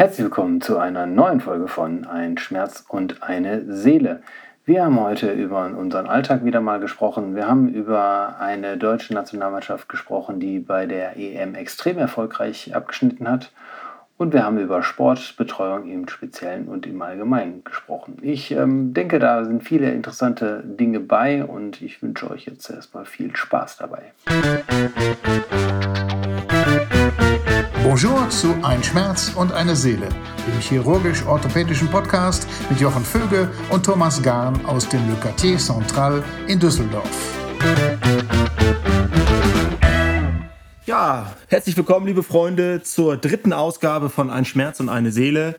Herzlich willkommen zu einer neuen Folge von Ein Schmerz und eine Seele. Wir haben heute über unseren Alltag wieder mal gesprochen. Wir haben über eine deutsche Nationalmannschaft gesprochen, die bei der EM extrem erfolgreich abgeschnitten hat. Und wir haben über Sportbetreuung im Speziellen und im Allgemeinen gesprochen. Ich ähm, denke, da sind viele interessante Dinge bei und ich wünsche euch jetzt erstmal viel Spaß dabei. Bonjour zu Ein Schmerz und eine Seele, dem chirurgisch-orthopädischen Podcast mit Jochen Vöge und Thomas Gahn aus dem Le Quartier Central in Düsseldorf. Ja, herzlich willkommen, liebe Freunde, zur dritten Ausgabe von Ein Schmerz und eine Seele.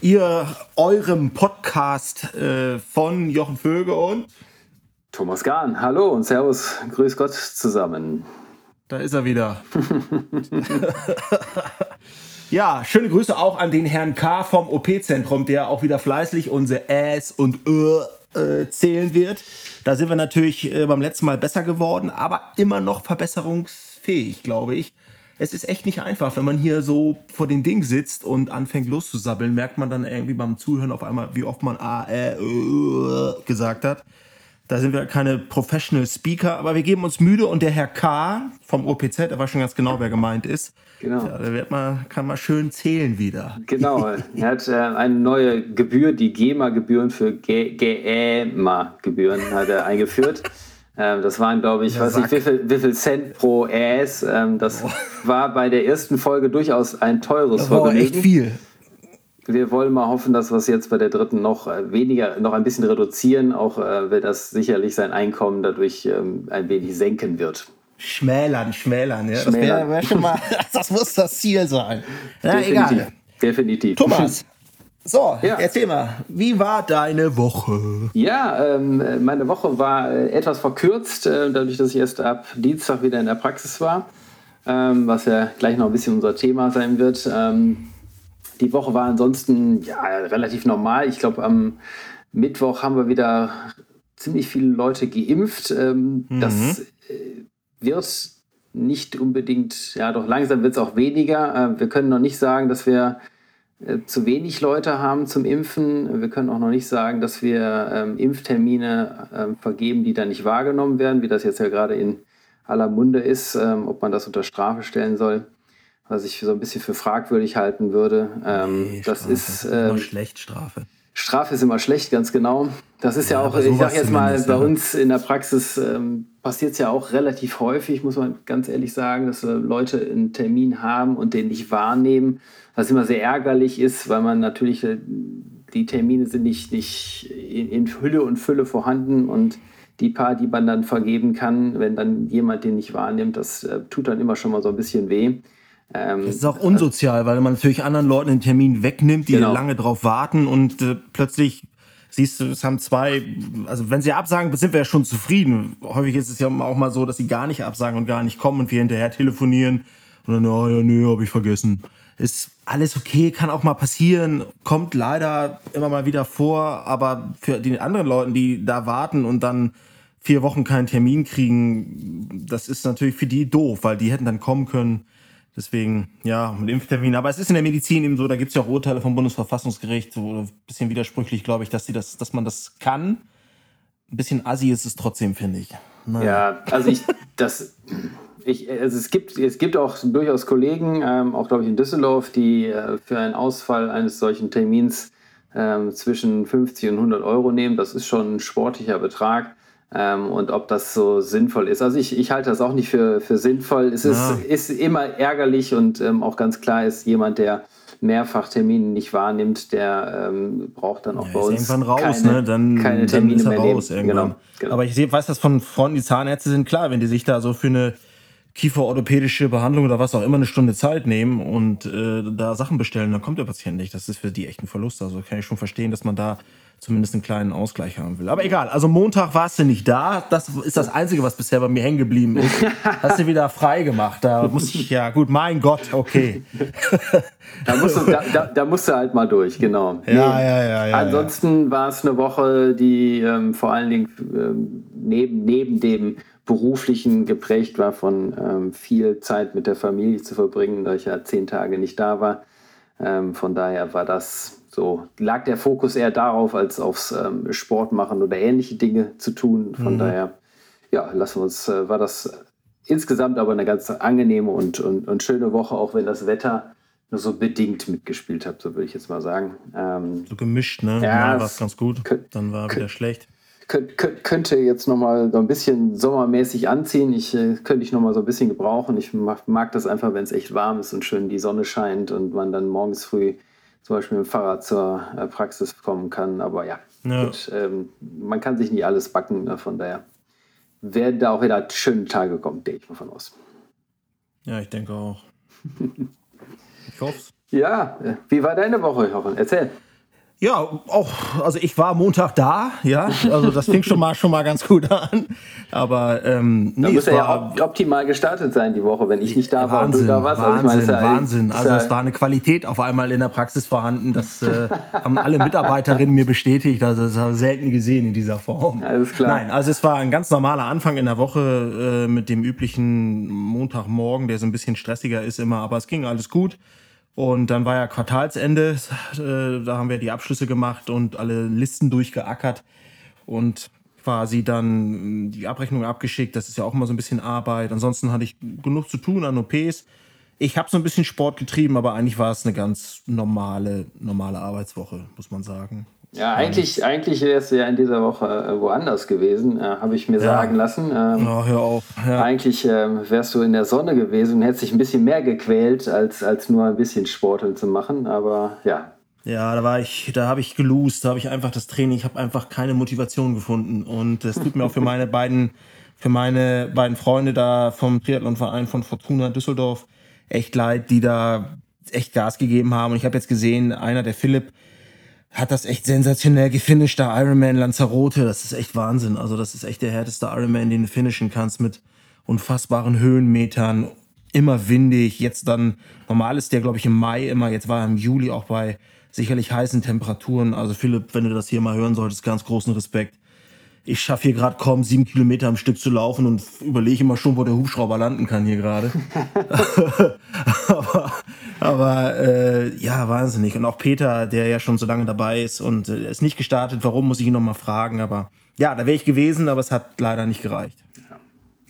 Ihr, eurem Podcast äh, von Jochen Vöge und Thomas Gahn. Hallo und Servus, grüß Gott zusammen. Da ist er wieder. ja, schöne Grüße auch an den Herrn K. vom OP-Zentrum, der auch wieder fleißig unsere Äs und Ö äh, zählen wird. Da sind wir natürlich äh, beim letzten Mal besser geworden, aber immer noch verbesserungsfähig, glaube ich. Es ist echt nicht einfach, wenn man hier so vor dem Ding sitzt und anfängt loszusabbeln, merkt man dann irgendwie beim Zuhören auf einmal, wie oft man A, Ä, Ö gesagt hat. Da sind wir keine Professional Speaker, aber wir geben uns müde und der Herr K. vom OPZ, der weiß schon ganz genau, wer gemeint ist. Genau. Ja, der wird mal, kann mal schön zählen wieder. Genau. er hat äh, eine neue Gebühr, die GEMA-Gebühren für GEMA-Gebühren hat er eingeführt. Ähm, das waren, glaube ich, weiß nicht, wie viel, wie viel Cent pro Äs. Ähm, das oh. war bei der ersten Folge durchaus ein teures das war Vergnügen. echt viel wir wollen mal hoffen, dass wir es jetzt bei der dritten noch äh, weniger, noch ein bisschen reduzieren, auch äh, weil das sicherlich sein Einkommen dadurch ähm, ein wenig senken wird. Schmälern, schmälern, ja. Schmälern. Das, wär, wär mal, das muss das Ziel sein. Na, Definitiv. egal. Definitiv. Thomas, so, ja. erzähl mal, wie war deine Woche? Ja, ähm, meine Woche war äh, etwas verkürzt, äh, dadurch, dass ich erst ab Dienstag wieder in der Praxis war, ähm, was ja gleich noch ein bisschen unser Thema sein wird. Ähm, die Woche war ansonsten ja, relativ normal. Ich glaube, am Mittwoch haben wir wieder ziemlich viele Leute geimpft. Ähm, mhm. Das äh, wird nicht unbedingt, ja doch langsam wird es auch weniger. Äh, wir können noch nicht sagen, dass wir äh, zu wenig Leute haben zum Impfen. Wir können auch noch nicht sagen, dass wir ähm, Impftermine ähm, vergeben, die dann nicht wahrgenommen werden, wie das jetzt ja gerade in aller Munde ist, ähm, ob man das unter Strafe stellen soll was ich so ein bisschen für fragwürdig halten würde. Ähm, nee, das Strafe. ist ähm, immer schlecht Strafe. Strafe ist immer schlecht, ganz genau. Das ist ja, ja auch, ich sag jetzt mal, bei uns in der Praxis ähm, passiert es ja auch relativ häufig, muss man ganz ehrlich sagen, dass wir Leute einen Termin haben und den nicht wahrnehmen, was immer sehr ärgerlich ist, weil man natürlich, äh, die Termine sind nicht, nicht in, in Hülle und Fülle vorhanden und die paar, die man dann vergeben kann, wenn dann jemand den nicht wahrnimmt, das äh, tut dann immer schon mal so ein bisschen weh. Ähm, das ist auch unsozial, weil man natürlich anderen Leuten den Termin wegnimmt, die genau. lange drauf warten und äh, plötzlich siehst du, es haben zwei, also wenn sie absagen, sind wir ja schon zufrieden. Häufig ist es ja auch mal so, dass sie gar nicht absagen und gar nicht kommen und wir hinterher telefonieren und dann, oh ja, nö, hab ich vergessen. Ist alles okay, kann auch mal passieren, kommt leider immer mal wieder vor, aber für die anderen Leute, die da warten und dann vier Wochen keinen Termin kriegen, das ist natürlich für die doof, weil die hätten dann kommen können Deswegen, ja, mit Impftermin. Aber es ist in der Medizin eben so, da gibt es ja auch Urteile vom Bundesverfassungsgericht, so ein bisschen widersprüchlich, glaube ich, dass, die das, dass man das kann. Ein bisschen assi ist es trotzdem, finde ich. Naja. Ja, also ich, das, ich, also es gibt, es gibt auch durchaus Kollegen, ähm, auch glaube ich in Düsseldorf, die äh, für einen Ausfall eines solchen Termins ähm, zwischen 50 und 100 Euro nehmen. Das ist schon ein sportlicher Betrag ähm, und ob das so sinnvoll ist. Also ich, ich halte das auch nicht für, für sinnvoll. Es ist, ja. ist immer ärgerlich und ähm, auch ganz klar ist jemand, der mehrfach Termine nicht wahrnimmt, der ähm, braucht dann auch ja, bei uns irgendwann raus, keine, ne? dann, keine Termine dann mehr raus nehmen. Genau, genau. Aber ich weiß das von Freunden, die Zahnärzte sind klar, wenn die sich da so für eine kieferorthopädische Behandlung oder was auch immer eine Stunde Zeit nehmen und äh, da Sachen bestellen, dann kommt der Patient nicht. Das ist für die echt ein Verlust. Also kann ich schon verstehen, dass man da zumindest einen kleinen Ausgleich haben will. Aber egal, also Montag warst du nicht da. Das ist das Einzige, was bisher bei mir hängen geblieben ist. Hast du wieder frei gemacht. Da muss ich, ja gut, mein Gott, okay. da, musst du, da, da, da, musst du halt mal durch, genau. Ja, nee. ja, ja, ja. Ansonsten ja. war es eine Woche, die ähm, vor allen Dingen ähm, neben, neben dem beruflichen geprägt war von ähm, viel Zeit mit der Familie zu verbringen, da ich ja zehn Tage nicht da war. Ähm, von daher war das so, lag der Fokus eher darauf, als aufs ähm, Sport machen oder ähnliche Dinge zu tun. Von mhm. daher, ja, lassen wir uns, äh, war das insgesamt aber eine ganz angenehme und, und, und schöne Woche, auch wenn das Wetter nur so bedingt mitgespielt hat, so würde ich jetzt mal sagen. Ähm, so gemischt, ne? Ja, war es ganz gut, dann war wieder schlecht. könnte jetzt nochmal so ein bisschen sommermäßig anziehen. Ich äh, könnte ich nochmal so ein bisschen gebrauchen. Ich mag, mag das einfach, wenn es echt warm ist und schön die Sonne scheint und man dann morgens früh zum Beispiel mit dem Fahrrad zur äh, Praxis kommen kann. Aber ja, ja. Gut, ähm, man kann sich nicht alles backen. Ne? Von daher werden da auch wieder schöne Tage kommen, gehe ich mal von aus. Ja, ich denke auch. ich hoffe Ja, äh, wie war deine Woche, Jochen? Erzähl. Ja, auch, also ich war Montag da, ja, also das fing schon mal schon mal ganz gut an. Aber ähm, nee, da muss ja optimal gestartet sein die Woche, wenn ich nicht da war Wahnsinn, und du da warst. Wahnsinn, also ich meine, Wahnsinn. Also es war eine Qualität auf einmal in der Praxis vorhanden. Das äh, haben alle Mitarbeiterinnen mir bestätigt. Also das habe ich selten gesehen in dieser Form. Alles klar. Nein, also es war ein ganz normaler Anfang in der Woche äh, mit dem üblichen Montagmorgen, der so ein bisschen stressiger ist immer, aber es ging alles gut. Und dann war ja Quartalsende, äh, da haben wir die Abschlüsse gemacht und alle Listen durchgeackert und quasi dann die Abrechnung abgeschickt. Das ist ja auch immer so ein bisschen Arbeit. Ansonsten hatte ich genug zu tun an OPs. Ich habe so ein bisschen Sport getrieben, aber eigentlich war es eine ganz normale, normale Arbeitswoche, muss man sagen. Ja, eigentlich, eigentlich wärst du ja in dieser Woche äh, woanders gewesen, äh, habe ich mir ja. sagen lassen. Ähm, oh, hör auf. Ja. Eigentlich äh, wärst du in der Sonne gewesen und hättest dich ein bisschen mehr gequält, als, als nur ein bisschen Sporteln zu machen. Aber ja. Ja, da war ich, da habe ich gelost, da habe ich einfach das Training, ich habe einfach keine Motivation gefunden. Und es tut mir auch für meine beiden, für meine beiden Freunde da vom Triathlonverein von Fortuna Düsseldorf echt leid, die da echt Gas gegeben haben. Und ich habe jetzt gesehen, einer, der Philipp, hat das echt sensationell gefinisht, der Ironman Lanzarote. Das ist echt Wahnsinn. Also das ist echt der härteste Ironman, den du finishen kannst mit unfassbaren Höhenmetern. Immer windig. Jetzt dann, normal ist der, glaube ich, im Mai immer. Jetzt war er im Juli auch bei sicherlich heißen Temperaturen. Also Philipp, wenn du das hier mal hören solltest, ganz großen Respekt ich schaffe hier gerade kaum sieben Kilometer am Stück zu laufen und überlege immer schon, wo der Hubschrauber landen kann hier gerade. aber aber äh, ja, wahnsinnig. Und auch Peter, der ja schon so lange dabei ist und äh, ist nicht gestartet. Warum, muss ich ihn noch mal fragen. Aber ja, da wäre ich gewesen, aber es hat leider nicht gereicht.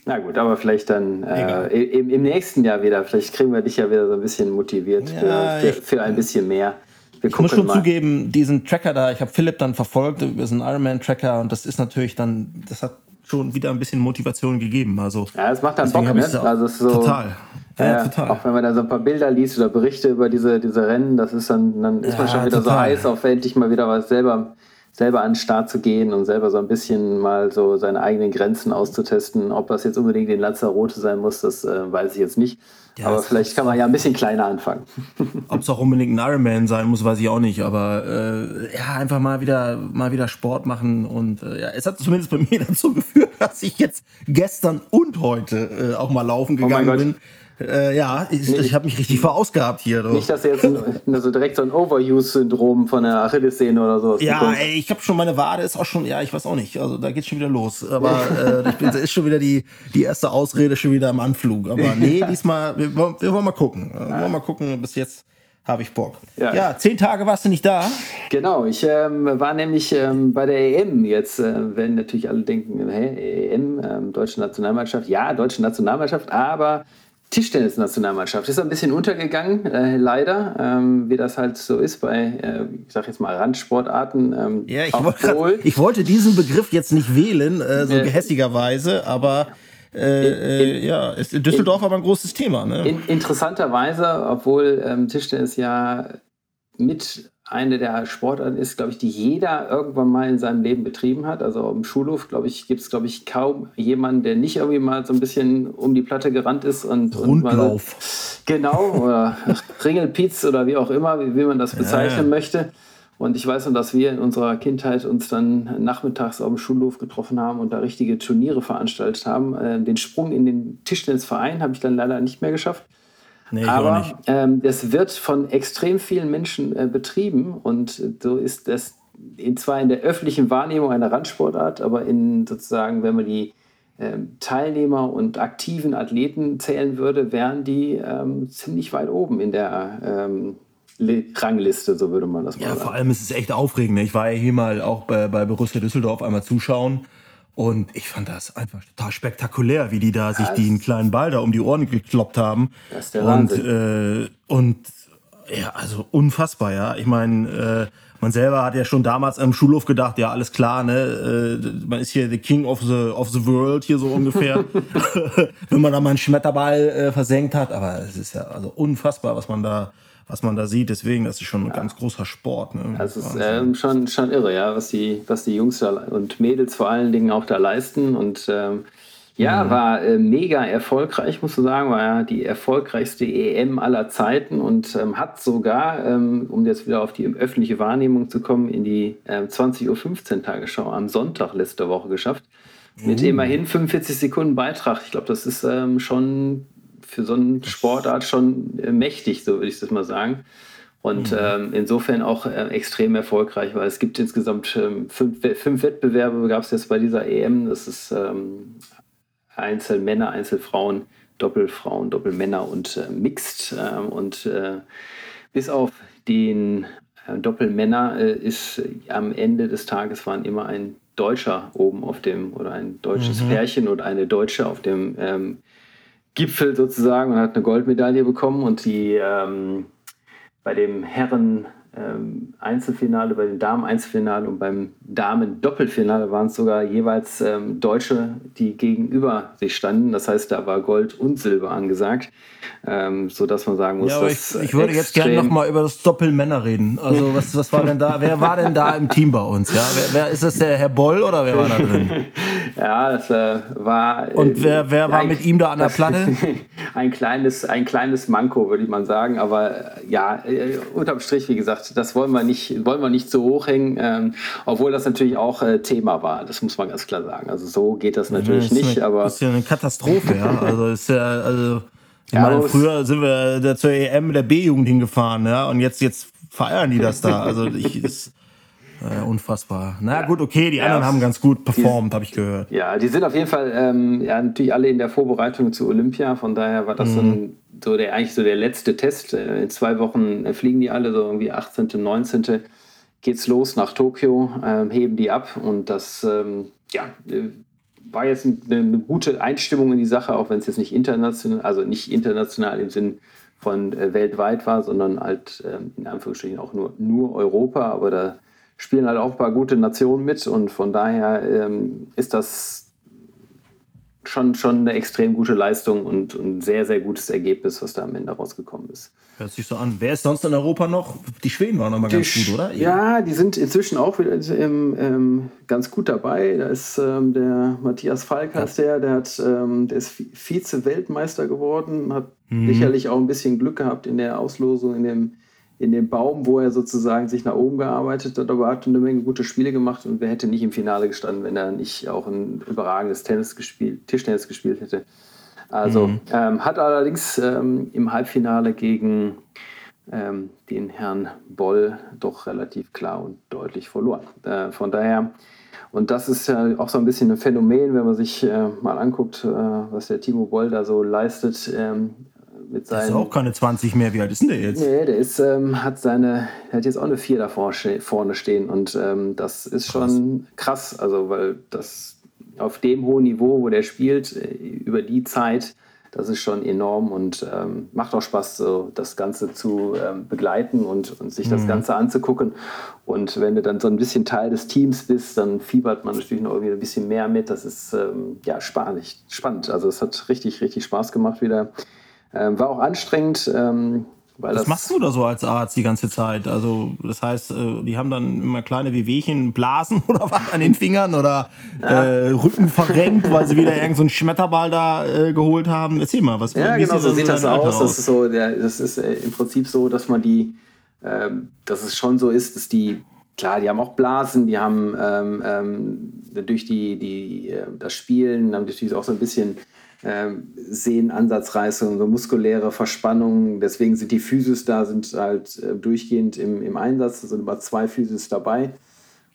Na gut, aber vielleicht dann äh, im, im, nächsten Jahr wieder. Vielleicht kriegen wir dich ja wieder so ein bisschen motiviert ja, für, für, für ein bisschen mehr. Wir ich muss schon mal. zugeben, diesen Tracker da, ich habe Philipp dann verfolgt über so einen Ironman-Tracker und das ist natürlich dann, das hat schon wieder ein bisschen Motivation gegeben. Also, ja, es macht dann Bock, ne? Also so, total. Ja, total. Auch wenn man da so ein paar Bilder liest oder Berichte über diese, diese Rennen, das ist dann, dann ist man schon wieder total. so heiß auf endlich mal wieder was selber, selber an den Start zu gehen und selber so ein bisschen mal so seine eigenen Grenzen auszutesten. Ob das jetzt unbedingt den Lanzarote sein muss, das äh, weiß ich jetzt nicht. Ja, aber vielleicht kann man ja ein bisschen kleiner anfangen. Ob es auch unbedingt ein Ironman sein muss, weiß ich auch nicht. Aber äh, ja, einfach mal wieder, mal wieder Sport machen. Und äh, ja, es hat zumindest bei mir dazu geführt, dass ich jetzt gestern und heute äh, auch mal laufen oh gegangen oh bin. Äh, ja, ich, ich habe mich richtig verausgabt hier. Doch. Nicht, dass du jetzt also direkt so ein Overuse-Syndrom von der Achillessehne oder so Ja, ey, ich habe schon meine Wade ist auch schon, ja, ich weiß auch nicht. Also da geht's schon wieder los. Aber äh, ich bin, da ist schon wieder die, die erste Ausrede schon wieder im Anflug. Aber nee, diesmal, wir, wir wollen mal gucken. Wir wollen mal gucken, bis jetzt habe ich Bock. Ja. ja. zehn Tage warst du nicht da. Genau, ich ähm, war nämlich ähm, bei der EM. Jetzt äh, werden natürlich alle denken, hey, EM, ähm, deutsche Nationalmannschaft. Ja, deutsche Nationalmannschaft, aber Tischtennis-Nationalmannschaft ist ein bisschen untergegangen, äh, leider, ähm, wie das halt so ist bei, äh, ich sag jetzt mal, Randsportarten. Ähm, ja, ich, wollt grad, ich, wollte diesen Begriff jetzt nicht wählen, äh, so äh, gehässigerweise, aber äh, in, äh, ja, ist in Düsseldorf in, aber ein großes Thema. Ne? In, interessanterweise, obwohl ähm, Tischtennis ja mit eine der Sportarten ist, glaube ich, die jeder irgendwann mal in seinem Leben betrieben hat. Also im Schulhof, glaube ich, gibt es, glaube ich, kaum jemanden, der nicht irgendwie mal so ein bisschen um die Platte gerannt ist und Rundlauf. Und genau, oder Ringelpiez oder wie auch immer, wie, wie man das bezeichnen ja. möchte. Und ich weiß noch, dass wir in unserer Kindheit uns dann nachmittags auf dem Schulhof getroffen haben und da richtige Turniere veranstaltet haben. Äh, den Sprung in den Tischtennisverein habe ich dann leider nicht mehr geschafft. Nee, Aber ähm, das wird von extrem vielen Menschen äh, betrieben und so ist das in, zwar in der öffentlichen Wahrnehmung eine Randsportart, aber in sozusagen, wenn man die ähm, Teilnehmer und aktiven Athleten zählen würde, wären die ähm, ziemlich weit oben in der, ähm, Rangliste, so würde man das mal ja, sagen. Ja, vor allem ist es echt aufregend. Ne? Ich war ja hier mal auch bei, bei Borussia Düsseldorf einmal zuschauen. Und ich fand das einfach total spektakulär, wie die da sich den kleinen Ball da um die Ohren gekloppt haben. Das ist der Wahnsinn. Und, äh, und ja, also unfassbar, ja. Ich meine, äh, man selber hat ja schon damals im Schulhof gedacht, ja, alles klar, ne, äh, man ist hier the King of the, of the World hier so ungefähr, wenn man da mal einen Schmetterball äh, versenkt hat. Aber es ist ja also unfassbar, was man da was man da sieht. Deswegen, das ist schon ein ja. ganz großer Sport. Ne? Das ist ähm, schon, schon irre, ja, was die, was die Jungs da und Mädels vor allen Dingen auch da leisten. Und ähm, ja, mhm. war äh, mega erfolgreich, muss man sagen, war ja die erfolgreichste EM aller Zeiten und ähm, hat sogar, ähm, um jetzt wieder auf die öffentliche Wahrnehmung zu kommen, in die äh, 20.15 Uhr Tagesschau am Sonntag letzte Woche geschafft. Mhm. Mit immerhin 45 Sekunden Beitrag. Ich glaube, das ist ähm, schon für so eine Sportart schon äh, mächtig, so würde ich das mal sagen. Und mhm. ähm, insofern auch äh, extrem erfolgreich, weil es gibt insgesamt ähm, fünf, fünf, Wettbewerbe, gab es jetzt bei dieser EM. Das ist ähm, Einzelmänner, Einzelfrauen, Doppelfrauen, Doppelmänner und äh, Mixed. Äh, und bis auf den äh, Doppelmänner äh, ist am Ende des Tages waren immer ein Deutscher oben auf dem oder ein deutsches mhm. Pärchen oder eine Deutsche auf dem ähm, Gipfel sozusagen und hat eine Goldmedaille bekommen und die ähm, bei dem Herren ähm, Einzelfinale, bei den Damen Einzelfinale und beim Damen Doppelfinale waren es sogar jeweils ähm, Deutsche, die gegenüber sich standen. Das heißt, da war Gold und Silber angesagt, ähm, so dass man sagen muss, ja, ich, ich, würde jetzt gerne noch mal über das Doppelmänner reden. Also was, was war denn da? Wer war denn da im Team bei uns? Ja, wer, wer ist das der Herr Boll oder wer war da drin? ja, das äh, war. Äh, und wer, wer war ein, mit ihm da an der Platte? ein kleines, ein kleines Manko, würde ich mal sagen. Aber äh, ja, äh, unterm Strich, wie gesagt das wollen wir nicht, wollen wir nicht so hochhängen, ähm, obwohl das natürlich auch äh, Thema war. Das muss man ganz klar sagen. Also so geht das natürlich ja, das nicht. Eine, aber das ist ja eine Katastrophe, ja. Also ist ja, also ich ja, meine, früher sind wir da zur EM der B-Jugend hingefahren, ja, und jetzt, jetzt feiern die das da. Also ich, ist, äh, unfassbar. Na ja, gut, okay, die anderen haben ganz gut performt, habe ich gehört. Ja, die sind auf jeden Fall ähm, ja, natürlich alle in der Vorbereitung zu Olympia. Von daher war das mhm. ein so der eigentlich so der letzte Test. Äh, in zwei Wochen äh, fliegen die alle, so irgendwie 18., 19. geht's los nach Tokio, äh, heben die ab und das ähm, ja, äh, war jetzt eine, eine, gute Einstimmung in die Sache, auch wenn es jetzt nicht international, also nicht international im Sinn von äh, weltweit war, sondern halt äh, in Anführungsstrichen auch nur, nur Europa, aber da spielen halt auch ein paar gute Nationen mit und von daher ähm, ist das schon, schon eine extrem gute Leistung und ein sehr, sehr gutes Ergebnis, was da am Ende rausgekommen ist. Hört sich so an. Wer ist sonst in Europa noch? Die Schweden waren noch mal ganz gut, oder? Ja, die sind inzwischen auch wieder ähm, ähm, ganz gut dabei. Da ist ähm, der Matthias Falk, heißt der, der, hat, ähm, der ist Vize-Weltmeister geworden, hat mhm. sicherlich auch ein bisschen Glück gehabt in der Auslosung, in dem in dem Baum, wo er sozusagen sich nach oben gearbeitet hat, aber hat eine Menge gute Spiele gemacht und wer hätte nicht im Finale gestanden, wenn er nicht auch ein überragendes Tennis gespielt, Tischtennis gespielt hätte. Also mhm. ähm, hat allerdings ähm, im Halbfinale gegen ähm, den Herrn Boll doch relativ klar und deutlich verloren. Äh, von daher, und das ist ja auch so ein bisschen ein Phänomen, wenn man sich äh, mal anguckt, äh, was der Timo Boll da so leistet ähm, mit seinen. Das ist auch keine 20 mehr. Wie alt ist denn der jetzt? Nee, der ist, ähm, hat seine, der hat jetzt auch eine 4 da vorne stehen. Und ähm, das ist krass. schon krass. Also, weil das auf dem hohen Niveau, wo der spielt, äh, über die Zeit, das ist schon enorm und ähm, macht auch Spaß, so das Ganze zu ähm, begleiten und, und sich das mhm. Ganze anzugucken. Und wenn du dann so ein bisschen Teil des Teams bist, dann fiebert man natürlich noch irgendwie ein bisschen mehr mit. Das ist ähm, ja spannend, spannend. Also es hat richtig, richtig Spaß gemacht wieder. Ähm, war auch anstrengend. Ähm, was das machst du da so als Arzt die ganze Zeit? Also, das heißt, äh, die haben dann immer kleine Wehwehchen, Blasen oder was an den Fingern oder ja. äh, Rücken verrenkt, weil sie wieder irgendeinen so Schmetterball da äh, geholt haben. Erzähl mal, was Ja, genau, so sieht das aus. Das ist, so, der, das ist äh, im Prinzip so, dass man die, ähm, dass es schon so ist, dass die, klar, die haben auch Blasen, die haben ähm, ähm, durch die, die, äh, das Spielen, haben natürlich auch so ein bisschen ähm, Sehnenansatzreißungen, so muskuläre Verspannungen. Deswegen sind die Physis da, sind halt äh, durchgehend im, im Einsatz. Da sind immer zwei Physis dabei.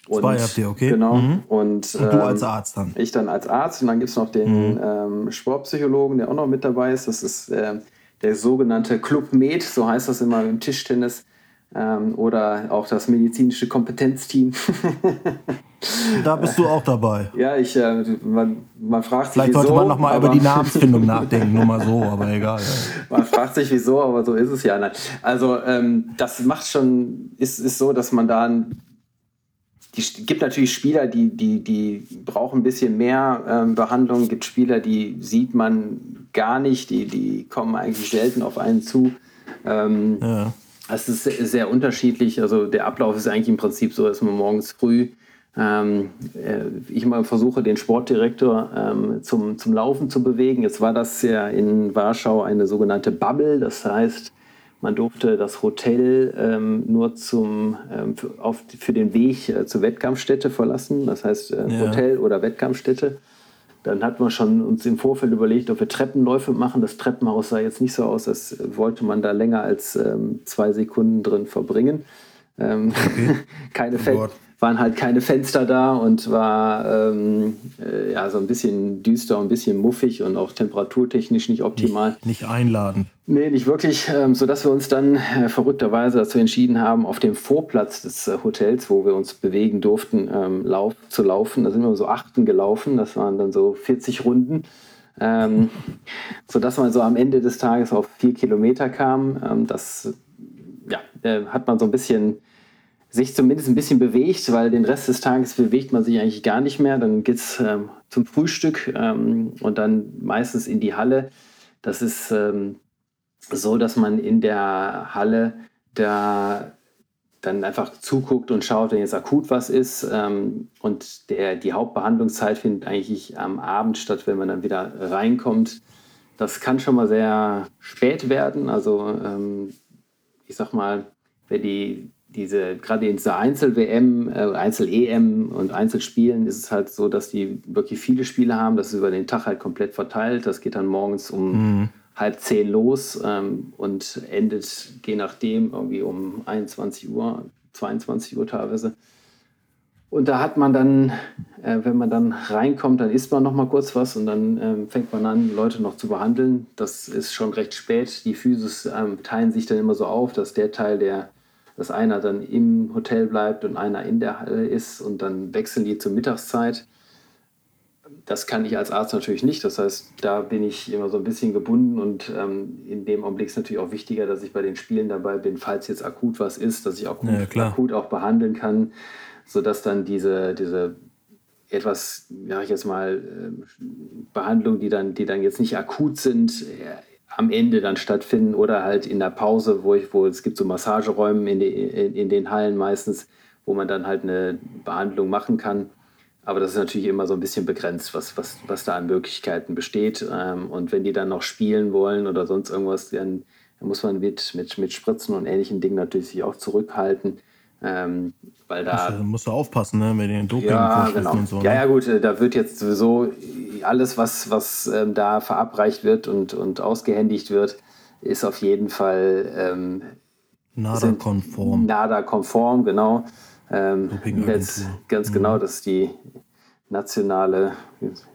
Und, zwei habt ihr, okay. Genau. Mhm. Und, und, du als ähm, Arzt dann? Ich dann als Arzt. Und dann gibt es noch den mhm. ähm, Sportpsychologen, der auch noch mit dabei ist. Das ist äh, der sogenannte Club Med, so heißt das immer im Tischtennis. Ähm, oder auch das medizinische Kompetenzteam. da bist du auch dabei. Ja, ich, äh, man, man fragt sich, Vielleicht wieso. sollte man nochmal über die Namensfindung nachdenken, nur mal so, aber egal. Ja. Man fragt sich, wieso, aber so ist es ja. Nein. Also, ähm, das macht schon, ist, ist so, dass man da die gibt natürlich Spieler, die, die, die brauchen ein bisschen mehr ähm, Behandlung. gibt Spieler, die sieht man gar nicht, die, die kommen eigentlich selten auf einen zu. Ähm, ja. Es ist sehr, unterschiedlich. Also der Ablauf ist eigentlich im Prinzip so, dass man morgens früh ähm, äh, ich mal versuche, den Sportdirektor ähm, zum, zum Laufen zu bewegen. Jetzt war das ja in Warschau eine sogenannte Bubble. Das heißt, man durfte das Hotel ähm, nur zum, ähm, für, auf, für den Weg äh, zur Wettkampfstätte verlassen. Das heißt, äh, ja. Hotel oder Wettkampfstätte. Dann hat man schon uns im Vorfeld überlegt, ob wir Treppenläufe machen. Das Treppenhaus sah jetzt nicht so aus, als wollte man da länger als ähm, zwei Sekunden drin verbringen. Ähm, okay. keine, oh waren halt keine Fenster da und war ähm, äh, ja so ein bisschen düster, ein bisschen muffig und auch temperaturtechnisch nicht optimal. Nicht, nicht einladend. Nee, nicht wirklich, ähm, sodass wir uns dann äh, verrückterweise dazu entschieden haben, auf dem Vorplatz des äh, Hotels, wo wir uns bewegen durften, ähm, lauf, zu laufen. Da sind wir so achten gelaufen, das waren dann so 40 Runden. Ähm, sodass man so am Ende des Tages auf vier Kilometer kam. Ähm, das ja, äh, hat man so ein bisschen sich zumindest ein bisschen bewegt, weil den Rest des Tages bewegt man sich eigentlich gar nicht mehr. Dann geht es ähm, zum Frühstück ähm, und dann meistens in die Halle. Das ist ähm, so, dass man in der Halle da dann einfach zuguckt und schaut, wenn jetzt akut was ist. Ähm, und der, die Hauptbehandlungszeit findet eigentlich am Abend statt, wenn man dann wieder reinkommt. Das kann schon mal sehr spät werden. Also ähm, ich sag mal, wenn die diese, gerade in dieser Einzel-WM, äh, Einzel-EM und Einzelspielen ist es halt so, dass die wirklich viele Spiele haben. Das ist über den Tag halt komplett verteilt. Das geht dann morgens um mhm. halb zehn los ähm, und endet je nachdem irgendwie um 21 Uhr, 22 Uhr teilweise. Und da hat man dann, äh, wenn man dann reinkommt, dann isst man noch mal kurz was und dann ähm, fängt man an, Leute noch zu behandeln. Das ist schon recht spät. Die Physis ähm, teilen sich dann immer so auf, dass der Teil, der dass einer dann im Hotel bleibt und einer in der Halle ist und dann wechseln die zur Mittagszeit. Das kann ich als Arzt natürlich nicht. Das heißt, da bin ich immer so ein bisschen gebunden und ähm, in dem Augenblick ist natürlich auch wichtiger, dass ich bei den Spielen dabei bin, falls jetzt akut was ist, dass ich auch gut, ja, akut auch behandeln kann, sodass dann diese, diese etwas, ja ich jetzt mal, äh, Behandlungen, die dann, die dann jetzt nicht akut sind, am Ende dann stattfinden oder halt in der Pause, wo ich, wo es gibt so Massageräume in, in, in, den Hallen meistens, wo man dann halt eine Behandlung machen kann. Aber das ist natürlich immer so ein bisschen begrenzt, was, was, was da an Möglichkeiten besteht. Ähm, und wenn die dann noch spielen wollen oder sonst irgendwas, dann, dann muss man mit, mit, mit Spritzen und ähnlichen Dingen natürlich sich auch zurückhalten. Ähm, weil da musst, musst du aufpassen, ne, mit den Doping ja, genau. und so. Ne? Ja, ja, gut, da wird jetzt sowieso alles, was, was ähm, da verabreicht wird und, und ausgehändigt wird, ist auf jeden Fall ähm, NADA-konform. NADA-konform, genau. Ähm, jetzt ganz mhm. genau, das ist die nationale,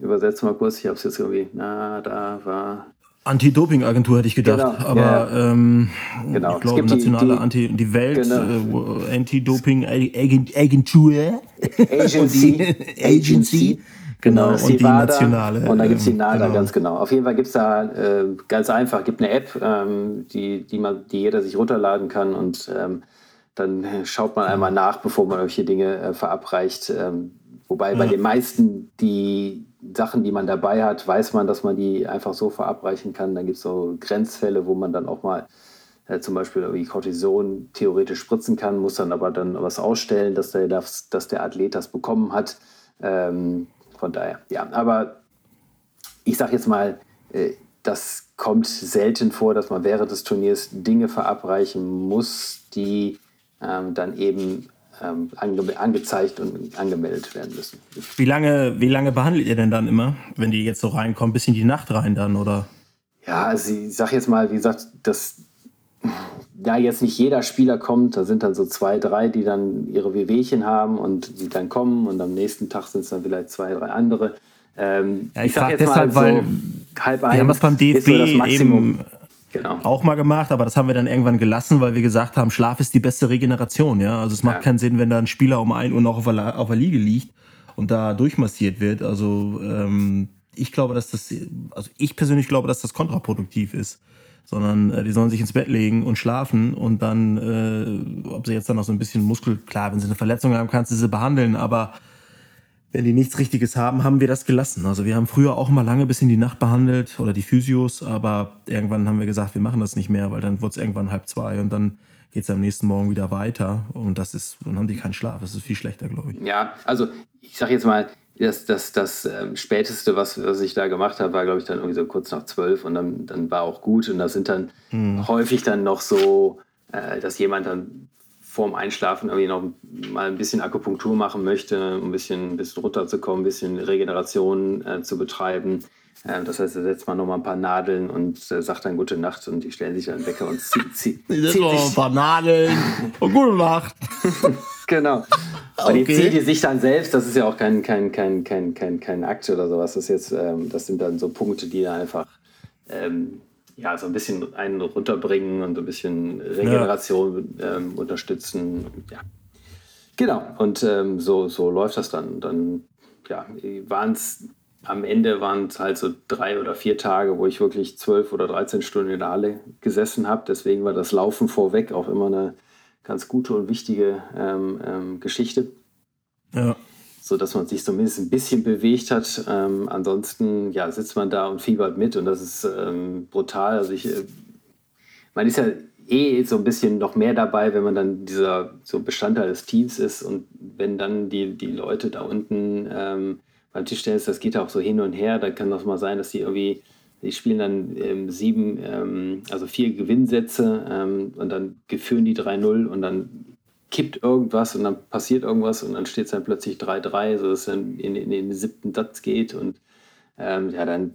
übersetzen mal kurz, ich habe es jetzt irgendwie, NADA war Anti-Doping-Agentur hätte ich gedacht, genau, aber ja. ähm, genau. ich glaube nationale die, Anti, die Welt genau. äh, Anti-Doping-Agentur Agency, Agency, genau, und die, die nationale und da gibt es die ähm, NADA genau. ganz genau. Auf jeden Fall gibt es da äh, ganz einfach, gibt eine App, ähm, die, die, man, die jeder sich runterladen kann und ähm, dann schaut man einmal nach, bevor man solche Dinge äh, verabreicht. Ähm, wobei ja. bei den meisten die Sachen, die man dabei hat, weiß man, dass man die einfach so verabreichen kann. Dann gibt es so Grenzfälle, wo man dann auch mal äh, zum Beispiel irgendwie Cortison theoretisch spritzen kann, muss dann aber dann was ausstellen, dass der, dass, dass der Athlet das bekommen hat. Ähm, von daher, ja, aber ich sage jetzt mal, äh, das kommt selten vor, dass man während des Turniers Dinge verabreichen muss, die ähm, dann eben ähm, ange angezeigt und angemeldet werden müssen. Wie lange, wie lange behandelt ihr denn dann immer, wenn die jetzt so reinkommen, bis in die Nacht rein dann, oder? Ja, also ich sag jetzt mal, wie gesagt, dass da jetzt nicht jeder Spieler kommt, da sind dann so zwei, drei, die dann ihre Wehwehchen haben und die dann kommen und am nächsten Tag sind es dann vielleicht zwei, drei andere. Ähm, ja, ich, ich sag jetzt deshalb, mal so, weil halb ein wir haben das beim DFB. Eben genau. auch mal gemacht, aber das haben wir dann irgendwann gelassen, weil wir gesagt haben, Schlaf ist die beste Regeneration. Ja, also es macht ja. keinen Sinn, wenn da ein Spieler um ein Uhr noch auf der, auf der Liege liegt und da durchmassiert wird. Also ähm, ich glaube, dass das, also ich persönlich glaube, dass das kontraproduktiv ist. Sondern äh, die sollen sich ins Bett legen und schlafen und dann, äh, ob sie jetzt dann noch so ein bisschen Muskel, klar, wenn sie eine Verletzung haben, kannst du sie behandeln, aber wenn die nichts Richtiges haben, haben wir das gelassen. Also wir haben früher auch mal lange bis in die Nacht behandelt oder die Physios, aber irgendwann haben wir gesagt, wir machen das nicht mehr, weil dann wurde es irgendwann halb zwei und dann geht es am nächsten Morgen wieder weiter und das ist, dann haben die keinen Schlaf. Das ist viel schlechter, glaube ich. Ja, also ich sage jetzt mal, das, das, das ähm, Späteste, was, was ich da gemacht habe, war, glaube ich, dann irgendwie so kurz nach zwölf und dann, dann war auch gut. Und das sind dann hm. häufig dann noch so, äh, dass jemand dann vorm Einschlafen irgendwie noch mal ein bisschen Akupunktur machen möchte, um ein bisschen, ein bisschen runterzukommen, ein bisschen Regeneration äh, zu betreiben. Äh, das heißt, er setzt mal noch mal ein paar Nadeln und äh, sagt dann gute Nacht und die stellen sich dann Wecker und ziehen zieh, zieh, ein paar Nadeln und gute Nacht. genau. Und okay. die ziehen die sich dann selbst, das ist ja auch kein, kein, kein, kein, kein, kein Akt oder sowas. Das, jetzt, ähm, das sind dann so Punkte, die dann einfach ähm, ja, so ein bisschen einen runterbringen und so ein bisschen Regeneration ja. ähm, unterstützen. Ja. Genau, und ähm, so, so läuft das dann. Dann ja, waren es am Ende waren es halt so drei oder vier Tage, wo ich wirklich zwölf oder dreizehn Stunden in der Halle gesessen habe. Deswegen war das Laufen vorweg auch immer eine ganz gute und wichtige ähm, ähm, Geschichte. Ja. So dass man sich zumindest ein bisschen bewegt hat. Ähm, ansonsten ja, sitzt man da und fiebert mit und das ist ähm, brutal. Also ich, äh, man ist ja eh so ein bisschen noch mehr dabei, wenn man dann dieser so Bestandteil des Teams ist und wenn dann die, die Leute da unten ähm, beim Tischtennis, das geht auch so hin und her, da kann das mal sein, dass die irgendwie die spielen dann ähm, sieben, ähm, also vier Gewinnsätze ähm, und dann geführen die 3-0 und dann kippt irgendwas und dann passiert irgendwas und dann steht es dann plötzlich 3-3, sodass es dann in, in, den siebten Satz geht und ähm, ja, dann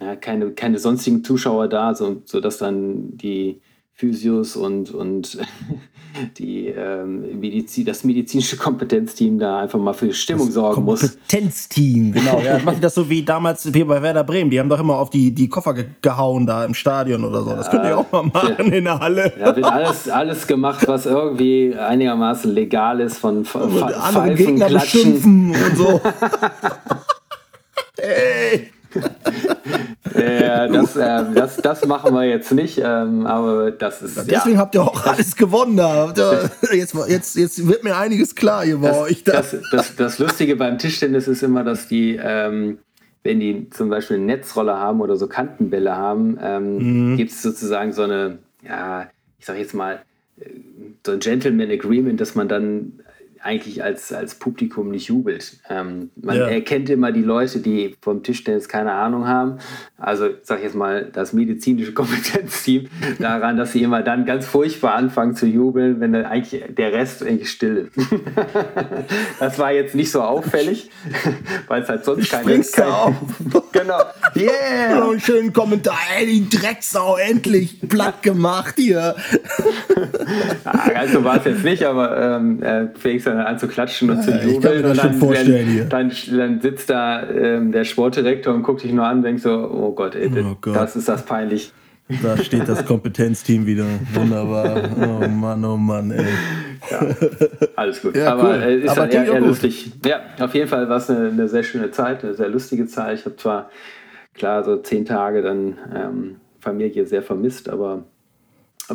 ja, keine, keine sonstigen Zuschauer da, so, sodass dann die Physios und, und die, ähm, Medizin, das medizinische Kompetenzteam da einfach mal für Stimmung das sorgen muss. Kompetenzteam, genau. Ja, machen das so wie damals wie bei Werder Bremen. Die haben doch immer auf die, die Koffer ge gehauen da im Stadion oder so. Das könnt ihr auch mal machen ja, in der Halle. Ja, wird alles, alles gemacht, was irgendwie einigermaßen legal ist von, von und andere Gegner beschimpfen und so. Ey! ja, das, äh, das, das machen wir jetzt nicht, ähm, aber das ist. Deswegen ja. habt ihr auch alles gewonnen da. Jetzt, jetzt, jetzt wird mir einiges klar hier bei das, euch. Das, das, das, Lustige beim Tischtennis ist immer, dass die, ähm, wenn die zum Beispiel eine Netzrolle haben oder so Kantenbälle haben, ähm, mhm. gibt es sozusagen so eine, ja, ich sag jetzt mal, äh, so ein Gentleman Agreement, dass man dann eigentlich als, als Publikum nicht jubelt. Ähm, man ja. erkennt immer die Leute, die vom Tischtennis keine Ahnung haben. Also sag ich jetzt mal das medizinische Kompetenzteam daran, dass sie immer dann ganz furchtbar anfangen zu jubeln, wenn eigentlich der Rest eigentlich still ist. das war jetzt nicht so auffällig, weil es halt sonst keine. Kein, genau. Yeah! einen schönen Kommentar. Ey, die Drecksau endlich platt gemacht hier. so war es jetzt nicht, aber ähm, äh, Felix dann an zu klatschen und ja, zu jubeln. und dann, dann, dann, dann, sitzt da ähm, der Sportdirektor und guckt dich nur an und denkt so, oh Gott, ey, oh Gott. das ist das peinlich. Da steht das Kompetenzteam wieder. Wunderbar. Oh Mann, oh Mann, ey. Ja, alles gut. Ja, Aber cool. äh, ist Aber dann eher, eher lustig. Ja, auf jeden Fall war es eine, eine, sehr schöne Zeit, eine sehr lustige Zeit. Ich habe zwar, klar, so zehn Tage dann ähm, Familie sehr vermisst, aber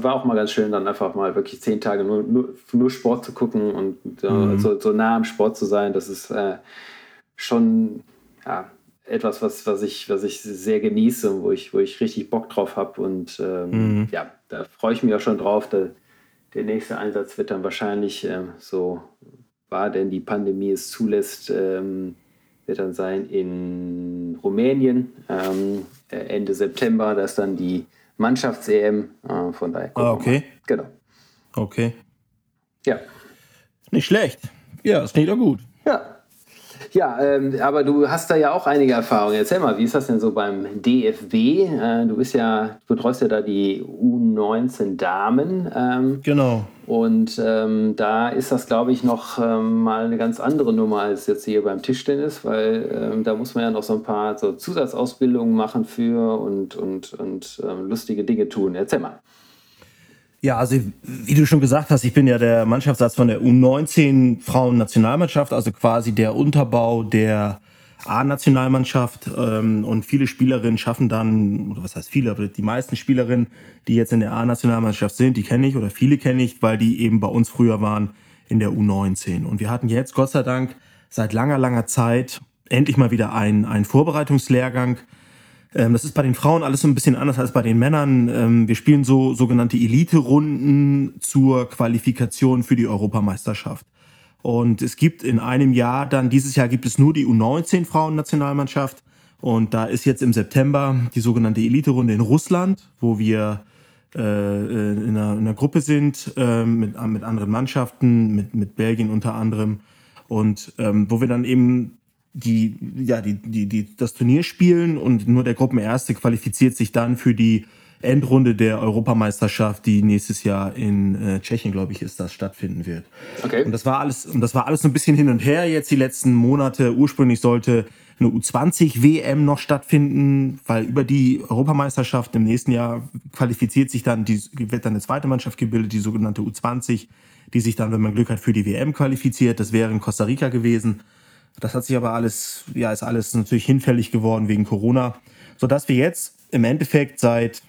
war auch mal ganz schön, dann einfach mal wirklich zehn Tage nur, nur, nur Sport zu gucken und äh, mhm. so, so, nah am Sport zu sein. Das ist äh, schon ja, etwas, was, was, ich, was ich sehr genieße und wo ich, wo ich richtig Bock drauf habe. Und ähm, mhm. ja, da freue ich mich auch schon drauf. Da, der nächste Einsatz wird dann wahrscheinlich äh, so, war denn die Pandemie es zulässt, ähm, wird dann sein in Rumänien ähm, Ende September. Da ist dann die Mannschafts-EM. Äh, von daher. Ah, okay. Genau. Okay. Ja. Nicht schlecht. Ja, das klingt doch gut. Ja. Ähm, aber du hast da ja auch einige Erfahrungen. Erzähl mal, wie ist das denn so beim DFB? Äh, du bist ja, du betreust ja da die U19 Damen. Ähm, genau. Und ähm, da ist das, glaube ich, noch ähm, mal eine ganz andere Nummer als jetzt hier beim Tischtennis, weil ähm, da muss man ja noch so ein paar so Zusatzausbildungen machen für und, und, und ähm, lustige Dinge tun. Erzähl mal. Ja, also wie du schon gesagt hast, ich bin ja der Mannschaftsarzt von der U19 Frauen-Nationalmannschaft, also quasi der Unterbau der A-Nationalmannschaft. Ähm, und viele Spielerinnen schaffen dann, oder was heißt viele, aber die meisten Spielerinnen, die jetzt in der A-Nationalmannschaft sind, die kenne ich oder viele kenne ich, weil die eben bei uns früher waren in der U19. Und wir hatten jetzt Gott sei Dank seit langer, langer Zeit endlich mal wieder einen, einen Vorbereitungslehrgang ähm, das ist bei den Frauen alles so ein bisschen anders als bei den Männern. Ähm, wir spielen so sogenannte Elite-Runden zur Qualifikation für die Europameisterschaft. Und es gibt in einem Jahr dann, dieses Jahr gibt es nur die U19 Frauen-Nationalmannschaft. Und da ist jetzt im September die sogenannte Elite-Runde in Russland, wo wir äh, in, einer, in, einer, Gruppe sind äh, mit, mit anderen Mannschaften, mit, mit Belgien unter anderem. Und ähm, wo wir dann eben die, ja, die, die, die das Turnier spielen und nur der Gruppenerste qualifiziert sich dann für die Endrunde der Europameisterschaft, die nächstes Jahr in äh, Tschechien, glaube ich, ist das stattfinden wird. Okay. Und das war alles, und das war alles so ein bisschen hin und her jetzt die letzten Monate. Ursprünglich sollte eine U20 WM noch stattfinden, weil über die Europameisterschaft im nächsten Jahr qualifiziert sich dann die, wird dann eine zweite Mannschaft gebildet, die sogenannte U20, die sich dann, wenn man Glück hat, für die WM qualifiziert. Das wäre in Costa Rica gewesen. Das hat sich aber alles, ja, ist alles natürlich hinfällig geworden wegen Corona, sodass wir jetzt im Endeffekt seit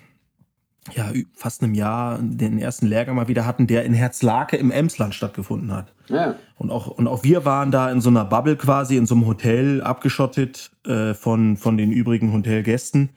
ja, fast einem Jahr den ersten Lehrgang mal wieder hatten, der in Herzlake im Emsland stattgefunden hat. Ja. Und, auch, und auch wir waren da in so einer Bubble quasi, in so einem Hotel abgeschottet äh, von, von den übrigen Hotelgästen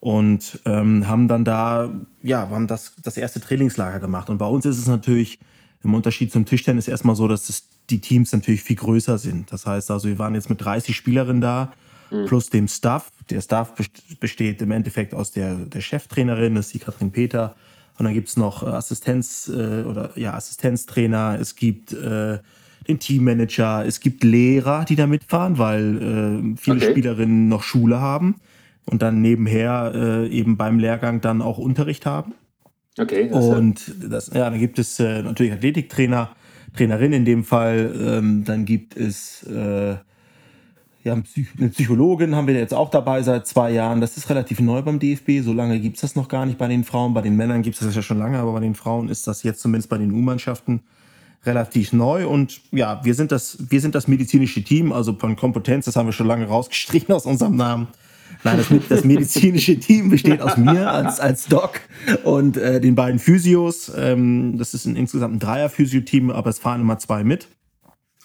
und ähm, haben dann da, ja, haben das, das erste Trainingslager gemacht. Und bei uns ist es natürlich im Unterschied zum Tischtennis erstmal so, dass es die Teams natürlich viel größer sind. Das heißt also, wir waren jetzt mit 30 Spielerinnen da, mhm. plus dem Staff. Der Staff besteht im Endeffekt aus der, der Cheftrainerin, das ist die Katrin Peter. Und dann gibt es noch Assistenz äh, oder ja, Assistenztrainer, es gibt äh, den Teammanager, es gibt Lehrer, die da mitfahren, weil äh, viele okay. Spielerinnen noch Schule haben und dann nebenher äh, eben beim Lehrgang dann auch Unterricht haben. Okay. Das und das, ja, dann gibt es äh, natürlich Athletiktrainer, Trainerin in dem Fall. Ähm, dann gibt es äh, ja, eine Psychologin, haben wir jetzt auch dabei seit zwei Jahren. Das ist relativ neu beim DFB. So lange gibt es das noch gar nicht bei den Frauen. Bei den Männern gibt es das ja schon lange, aber bei den Frauen ist das jetzt zumindest bei den U-Mannschaften relativ neu. Und ja, wir sind das, wir sind das medizinische Team, also von Kompetenz, das haben wir schon lange rausgestrichen aus unserem Namen. Nein, das, das, medizinische Team besteht aus mir als, als Doc und äh, den beiden Physios. Ähm, das ist ein, insgesamt ein Dreier-Physio-Team, aber es fahren immer zwei mit.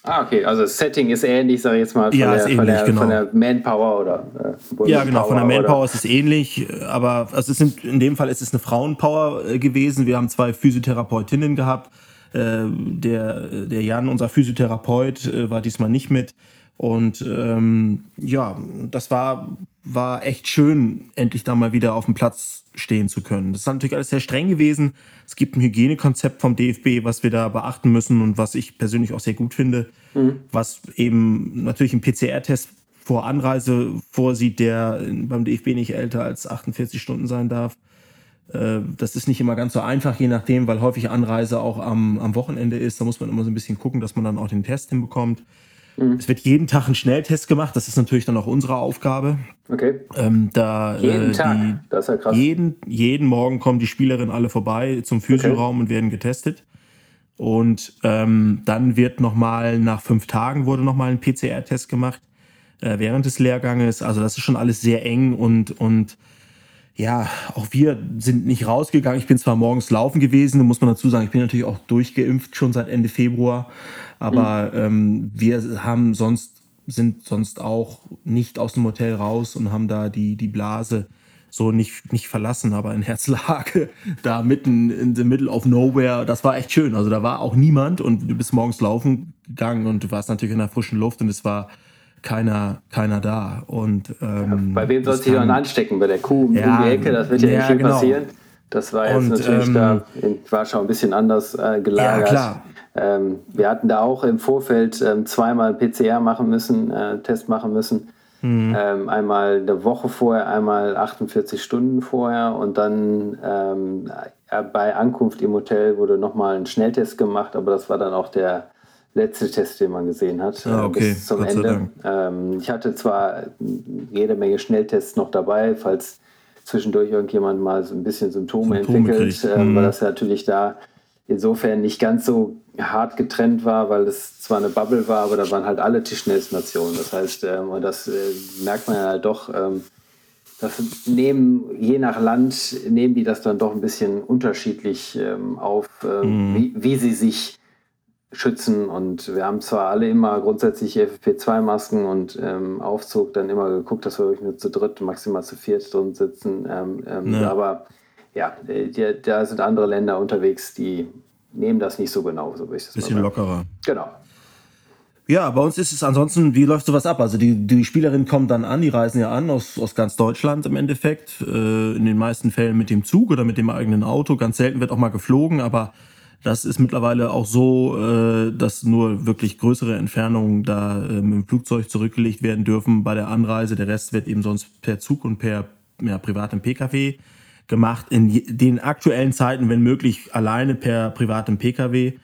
Ah, okay. Also das Setting ist ähnlich, sage ich jetzt mal, von, ja, der, ähnlich, von, der, genau. von der Manpower oder äh, Ja, genau, von der Manpower oder? ist es ähnlich, aber also es sind, in dem Fall ist es eine Frauenpower äh, gewesen. Wir haben zwei Physiotherapeutinnen gehabt. Äh, der, der Jan, unser Physiotherapeut, äh, war diesmal nicht mit. Und ähm, ja, das war, war echt schön, endlich da mal wieder auf dem Platz stehen zu können. Das ist natürlich alles sehr streng gewesen. Es gibt ein Hygienekonzept vom DFB, was wir da beachten müssen und was ich persönlich auch sehr gut finde, mhm. was eben natürlich einen PCR-Test vor Anreise vorsieht, der beim DFB nicht älter als 48 Stunden sein darf. Äh, das ist nicht immer ganz so einfach, je nachdem, weil häufig Anreise auch am, am Wochenende ist. Da muss man immer so ein bisschen gucken, dass man dann auch den Test hinbekommt. Mhm. Es wird jeden Tag ein Schnelltest gemacht. Das ist natürlich dann auch unsere Aufgabe. Okay. Ähm, da, jeden äh, Tag? Die, das ist ja krass. Jeden, jeden Morgen kommen die Spielerinnen alle vorbei zum Physioraum okay. und werden getestet. Und ähm, dann wird nochmal, nach fünf Tagen wurde nochmal ein PCR-Test gemacht äh, während des Lehrganges. Also das ist schon alles sehr eng und, und ja, auch wir sind nicht rausgegangen. Ich bin zwar morgens laufen gewesen, da muss man dazu sagen, ich bin natürlich auch durchgeimpft schon seit Ende Februar. Aber mhm. ähm, wir haben sonst, sind sonst auch nicht aus dem Hotel raus und haben da die, die Blase so nicht, nicht verlassen, aber in Herzlage, da mitten in the middle of nowhere, das war echt schön. Also da war auch niemand und du bist morgens laufen gegangen und du warst natürlich in der frischen Luft und es war keiner, keiner da. Und, ähm, bei wem soll sich dann anstecken? Bei der Kuh ja, um die Ecke, das wird ja, ja nicht viel genau. passieren. Das war jetzt und, natürlich ähm, da in Warschau ein bisschen anders äh, gelagert. Ja, klar. Ähm, wir hatten da auch im Vorfeld ähm, zweimal PCR machen müssen, äh, Test machen müssen. Mhm. Ähm, einmal eine Woche vorher, einmal 48 Stunden vorher und dann ähm, bei Ankunft im Hotel wurde nochmal ein Schnelltest gemacht, aber das war dann auch der letzte Test, den man gesehen hat, ah, äh, okay. bis zum Gott Ende. Ähm, ich hatte zwar jede Menge Schnelltests noch dabei, falls zwischendurch irgendjemand mal so ein bisschen Symptome, Symptome entwickelt, äh, mhm. weil das ja natürlich da insofern nicht ganz so hart getrennt war, weil es zwar eine Bubble war, aber da waren halt alle Tischtennisnationen. Das heißt, ähm, und das äh, merkt man ja halt doch, ähm, dass nehmen, je nach Land nehmen die das dann doch ein bisschen unterschiedlich ähm, auf, ähm, mhm. wie, wie sie sich schützen. Und wir haben zwar alle immer grundsätzlich FFP2-Masken und ähm, Aufzug dann immer geguckt, dass wir wirklich nur zu dritt, maximal zu viert drin sitzen. Ähm, ähm, ja. Aber ja, die, da sind andere Länder unterwegs, die nehmen das nicht so genau, so will ich das Bisschen mal lockerer. Genau. Ja, bei uns ist es ansonsten, wie läuft sowas ab? Also die, die Spielerinnen kommen dann an, die reisen ja an aus, aus ganz Deutschland im Endeffekt. Äh, in den meisten Fällen mit dem Zug oder mit dem eigenen Auto. Ganz selten wird auch mal geflogen, aber das ist mittlerweile auch so, äh, dass nur wirklich größere Entfernungen da äh, mit dem Flugzeug zurückgelegt werden dürfen bei der Anreise. Der Rest wird eben sonst per Zug und per ja, privatem Pkw gemacht. In den aktuellen Zeiten, wenn möglich, alleine per privatem Pkw. Äh,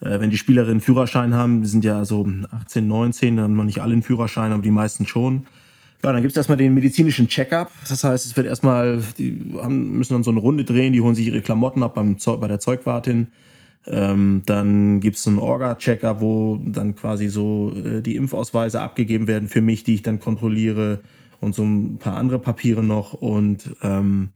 wenn die Spielerinnen Führerschein haben, die sind ja so 18, 19, dann haben noch nicht alle einen Führerschein, aber die meisten schon. Ja, dann gibt es erstmal den medizinischen Check-up. Das heißt, es wird erstmal, die haben, müssen dann so eine Runde drehen, die holen sich ihre Klamotten ab beim, bei der Zeugwartin. Ähm, dann gibt es einen Orga-Checker, wo dann quasi so äh, die Impfausweise abgegeben werden für mich, die ich dann kontrolliere und so ein paar andere Papiere noch. Und ähm,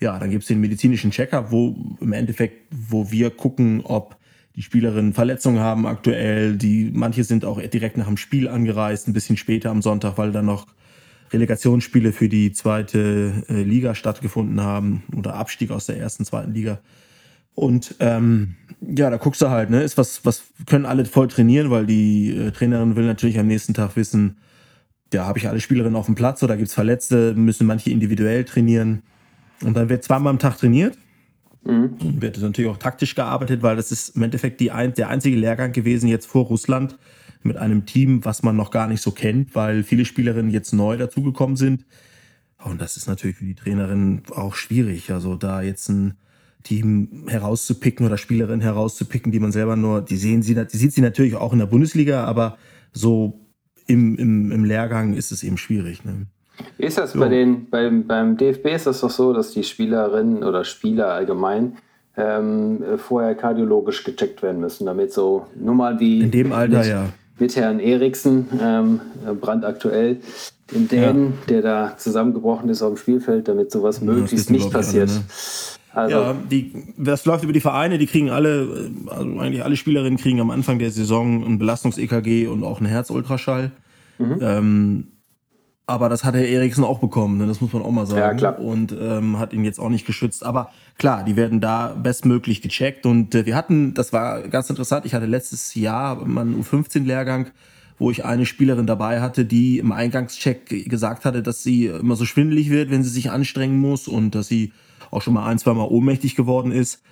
ja, dann gibt es den medizinischen Checker, wo im Endeffekt, wo wir gucken, ob die Spielerinnen Verletzungen haben aktuell. Die, manche sind auch direkt nach dem Spiel angereist, ein bisschen später am Sonntag, weil dann noch Relegationsspiele für die zweite äh, Liga stattgefunden haben oder Abstieg aus der ersten, zweiten Liga. Und ähm, ja, da guckst du halt, ne, ist was, was können alle voll trainieren, weil die äh, Trainerin will natürlich am nächsten Tag wissen, ja, habe ich alle Spielerinnen auf dem Platz oder gibt's Verletzte, müssen manche individuell trainieren. Und dann wird zweimal am Tag trainiert. Mhm. Wird natürlich auch taktisch gearbeitet, weil das ist im Endeffekt die ein, der einzige Lehrgang gewesen jetzt vor Russland mit einem Team, was man noch gar nicht so kennt, weil viele Spielerinnen jetzt neu dazugekommen sind. Und das ist natürlich für die Trainerin auch schwierig. Also da jetzt ein Team herauszupicken oder Spielerinnen herauszupicken, die man selber nur, die sehen sie, die sieht sie natürlich auch in der Bundesliga, aber so im, im, im Lehrgang ist es eben schwierig. Ne? Ist das so. bei den, beim, beim DFB ist das doch so, dass die Spielerinnen oder Spieler allgemein ähm, vorher kardiologisch gecheckt werden müssen, damit so nur mal wie in dem Alter mit, ja mit Herrn Eriksen ähm, brandaktuell den Dänen, ja. der da zusammengebrochen ist auf dem Spielfeld, damit sowas ja, möglichst nicht passiert. Alle, ne? Also, ja, die, das läuft über die Vereine, die kriegen alle, also eigentlich alle Spielerinnen kriegen am Anfang der Saison ein Belastungs-EKG und auch einen Herzultraschall. Mhm. Ähm, aber das hat Herr Eriksen auch bekommen, ne? das muss man auch mal sagen. Ja, klar. Und ähm, hat ihn jetzt auch nicht geschützt. Aber klar, die werden da bestmöglich gecheckt. Und äh, wir hatten, das war ganz interessant, ich hatte letztes Jahr meinen U15-Lehrgang, wo ich eine Spielerin dabei hatte, die im Eingangscheck gesagt hatte, dass sie immer so schwindelig wird, wenn sie sich anstrengen muss und dass sie auch schon mal ein, zwei Mal ohnmächtig geworden ist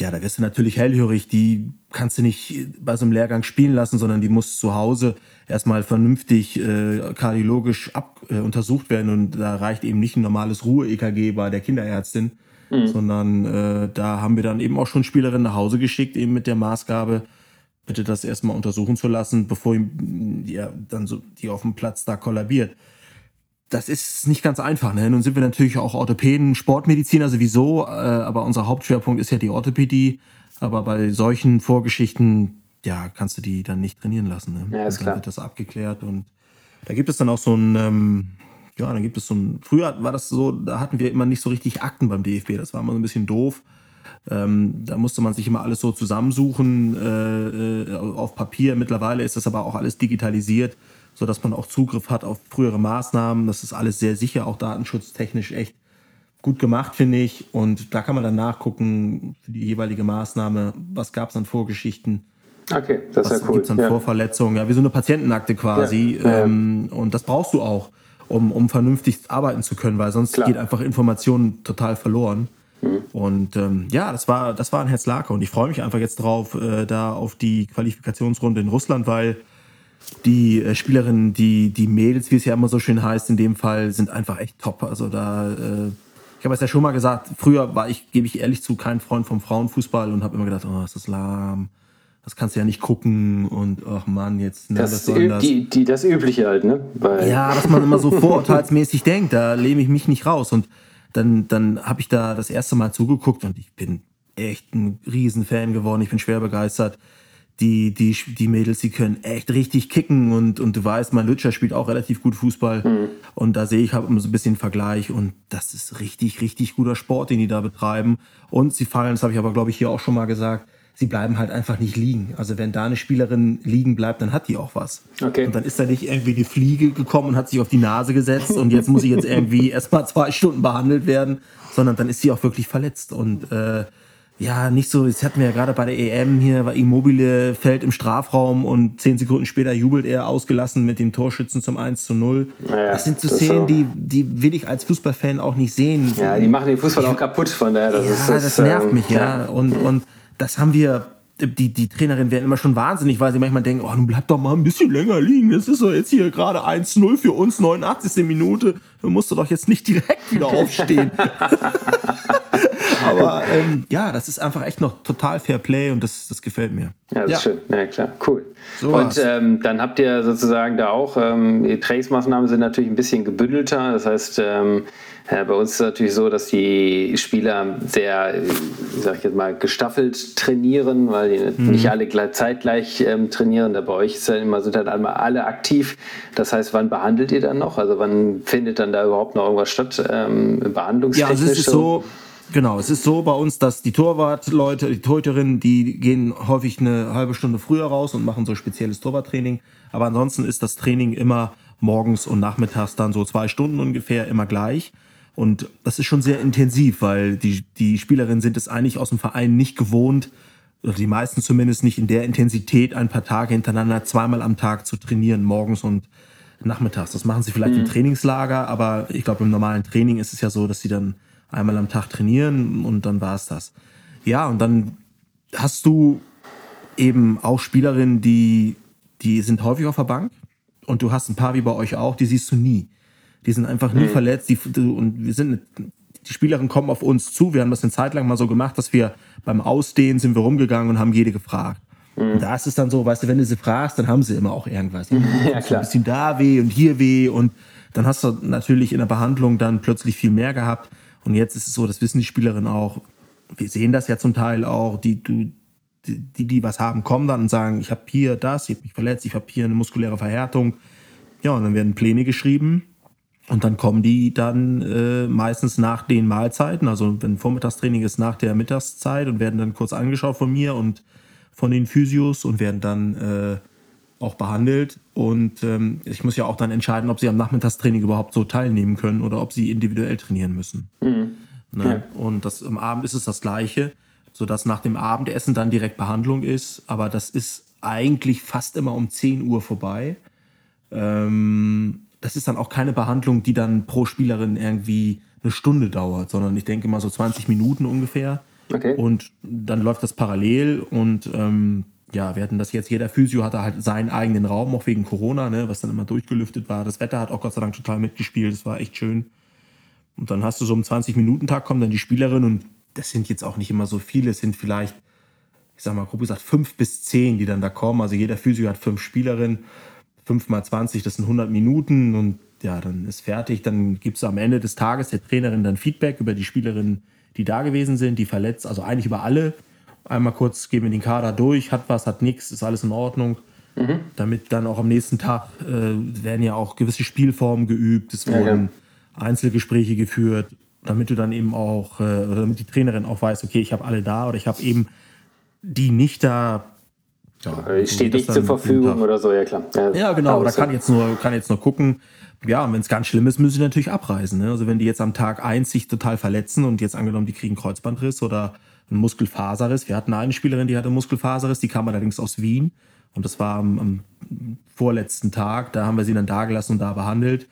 ja, da wirst du natürlich hellhörig. Die kannst du nicht bei so einem Lehrgang spielen lassen, sondern die muss zu Hause erstmal vernünftig äh, kardiologisch ab, äh, untersucht werden. Und da reicht eben nicht ein normales Ruhe-EKG bei der Kinderärztin, mhm. sondern äh, da haben wir dann eben auch schon Spielerinnen nach Hause geschickt, eben mit der Maßgabe, bitte das erstmal untersuchen zu lassen, bevor ja, dann so die auf dem Platz da kollabiert das ist nicht ganz einfach. Ne? Nun sind wir natürlich auch Orthopäden, Sportmediziner sowieso, äh, aber unser Hauptschwerpunkt ist ja die Orthopädie. Aber bei solchen Vorgeschichten, ja, kannst du die dann nicht trainieren lassen. Ne? Ja, ist dann klar. wird das abgeklärt und da gibt es dann auch so ein, ähm, ja, dann gibt es so ein, früher war das so, da hatten wir immer nicht so richtig Akten beim DFB, das war immer so ein bisschen doof. Ähm, da musste man sich immer alles so zusammensuchen äh, äh auf Papier. Mittlerweile ist das aber auch alles digitalisiert so dass man auch Zugriff hat auf frühere Maßnahmen. Das ist alles sehr sicher, auch datenschutztechnisch echt gut gemacht, finde ich. Und da kann man dann nachgucken für die jeweilige Maßnahme, was gab es an Vorgeschichten. Okay, das ist ja cool. Gibt es an ja. Vorverletzungen? Ja, wie so eine Patientenakte quasi. Ja. Ähm, und das brauchst du auch, um, um vernünftig arbeiten zu können, weil sonst Klar. geht einfach Information total verloren. Mhm. Und ähm, ja, das war, das war ein Herzlaker. Und ich freue mich einfach jetzt drauf, äh, da auf die Qualifikationsrunde in Russland, weil die äh, Spielerinnen, die, die Mädels, wie es ja immer so schön heißt, in dem Fall, sind einfach echt top. Also da, äh, ich habe es ja schon mal gesagt, früher war ich, gebe ich ehrlich zu, kein Freund vom Frauenfußball und habe immer gedacht, oh, ist das lahm. Das kannst du ja nicht gucken und ach Mann, jetzt ne, das, das, das? Die, die, das Übliche halt, ne? Weil ja, dass man immer so vorurteilsmäßig denkt, da lehne ich mich nicht raus. Und dann, dann habe ich da das erste Mal zugeguckt und ich bin echt ein Riesenfan geworden. Ich bin schwer begeistert die, die, die Mädels, die können echt richtig kicken und, und du weißt, mein Lütscher spielt auch relativ gut Fußball. Mhm. Und da sehe ich halt so ein bisschen Vergleich und das ist richtig, richtig guter Sport, den die da betreiben. Und sie fallen, das habe ich aber, glaube ich, hier auch schon mal gesagt, sie bleiben halt einfach nicht liegen. Also wenn da eine Spielerin liegen bleibt, dann hat die auch was. Okay. Und dann ist da nicht irgendwie die Fliege gekommen und hat sich auf die Nase gesetzt und jetzt muss sie jetzt irgendwie erst mal zwei Stunden behandelt werden, sondern dann ist sie auch wirklich verletzt. Und äh, ja, nicht so, das hatten wir ja gerade bei der EM hier, war Immobile fällt im Strafraum und zehn Sekunden später jubelt er ausgelassen mit dem Torschützen zum 1 zu 0. Naja, das sind so Szenen, die, die will ich als Fußballfan auch nicht sehen. Ja, die machen den Fußball auch kaputt, von daher. Das ja, ist, das, das nervt ähm, mich, ja. ja. Und, und das haben wir die, die Trainerin werden immer schon wahnsinnig, weil sie manchmal denken, oh, nun bleib doch mal ein bisschen länger liegen. Das ist doch jetzt hier gerade 1-0 für uns, 89. Minute. Du musst doch jetzt nicht direkt wieder aufstehen. Aber ähm, ja, das ist einfach echt noch total Fair Play und das, das gefällt mir. Ja, das ja. ist schön. Ja, klar. Cool. So und ähm, dann habt ihr sozusagen da auch, ähm, die Trainingsmaßnahmen sind natürlich ein bisschen gebündelter. Das heißt, ja, bei uns ist es natürlich so, dass die Spieler sehr, sag ich jetzt mal, gestaffelt trainieren, weil die mhm. nicht alle zeitgleich ähm, trainieren. Da bei euch ist ja immer, sind dann einmal alle aktiv. Das heißt, wann behandelt ihr dann noch? Also wann findet dann da überhaupt noch irgendwas statt? Ähm, behandlungstechnisch? Ja, also es ist so, Genau, es ist so bei uns, dass die Torwartleute, die Torhüterinnen, die gehen häufig eine halbe Stunde früher raus und machen so spezielles Torwarttraining. Aber ansonsten ist das Training immer morgens und nachmittags dann so zwei Stunden ungefähr immer gleich. Und das ist schon sehr intensiv, weil die, die Spielerinnen sind es eigentlich aus dem Verein nicht gewohnt, oder die meisten zumindest nicht in der Intensität ein paar Tage hintereinander zweimal am Tag zu trainieren, morgens und nachmittags. Das machen sie vielleicht mhm. im Trainingslager, aber ich glaube, im normalen Training ist es ja so, dass sie dann einmal am Tag trainieren und dann war es das. Ja, und dann hast du eben auch Spielerinnen, die, die sind häufig auf der Bank und du hast ein paar wie bei euch auch, die siehst du nie. Die sind einfach nie mhm. verletzt die, und wir sind, die Spielerinnen kommen auf uns zu. Wir haben das eine Zeit lang mal so gemacht, dass wir beim Ausdehnen sind wir rumgegangen und haben jede gefragt. Mhm. Und da ist es dann so, weißt du, wenn du sie fragst, dann haben sie immer auch irgendwas. Ja, klar. Ein bisschen da weh und hier weh und dann hast du natürlich in der Behandlung dann plötzlich viel mehr gehabt. Und jetzt ist es so, das wissen die Spielerinnen auch. Wir sehen das ja zum Teil auch, die, die, die, die was haben, kommen dann und sagen, ich habe hier das, ich habe mich verletzt, ich habe hier eine muskuläre Verhärtung. Ja, und dann werden Pläne geschrieben und dann kommen die dann äh, meistens nach den Mahlzeiten, also wenn Vormittagstraining ist, nach der Mittagszeit und werden dann kurz angeschaut von mir und von den Physios und werden dann äh, auch behandelt. Und ähm, ich muss ja auch dann entscheiden, ob sie am Nachmittagstraining überhaupt so teilnehmen können oder ob sie individuell trainieren müssen. Mhm. Ne? Ja. Und das, am Abend ist es das Gleiche, sodass nach dem Abendessen dann direkt Behandlung ist. Aber das ist eigentlich fast immer um 10 Uhr vorbei. Ähm, das ist dann auch keine Behandlung, die dann pro Spielerin irgendwie eine Stunde dauert, sondern ich denke mal so 20 Minuten ungefähr. Okay. Und dann läuft das parallel und ähm, ja, wir hatten das jetzt, jeder Physio hatte halt seinen eigenen Raum, auch wegen Corona, ne, was dann immer durchgelüftet war. Das Wetter hat auch Gott sei Dank total mitgespielt, das war echt schön. Und dann hast du so um 20-Minuten-Tag kommen dann die Spielerinnen und das sind jetzt auch nicht immer so viele, es sind vielleicht, ich sag mal grob gesagt, fünf bis zehn, die dann da kommen. Also jeder Physio hat fünf Spielerinnen, fünf mal 20, das sind 100 Minuten und ja, dann ist fertig. Dann gibt es am Ende des Tages der Trainerin dann Feedback über die Spielerinnen, die da gewesen sind, die verletzt, also eigentlich über alle einmal kurz gehen wir den Kader durch, hat was, hat nichts, ist alles in Ordnung. Mhm. Damit dann auch am nächsten Tag äh, werden ja auch gewisse Spielformen geübt, es wurden ja, ja. Einzelgespräche geführt, damit du dann eben auch, äh, damit die Trainerin auch weiß, okay, ich habe alle da oder ich habe eben die nicht da. Ja, steht nicht zur Verfügung oder so, ja klar. Ja, ja genau, da kann jetzt nur, kann jetzt nur gucken. Ja, und wenn es ganz schlimm ist, müssen sie natürlich abreisen. Ne? Also wenn die jetzt am Tag 1 sich total verletzen und jetzt angenommen, die kriegen Kreuzbandriss oder ein Muskelfaserriss. Wir hatten eine Spielerin, die hatte Muskelfaserriss, die kam allerdings aus Wien. Und das war am, am vorletzten Tag. Da haben wir sie dann da gelassen und da behandelt.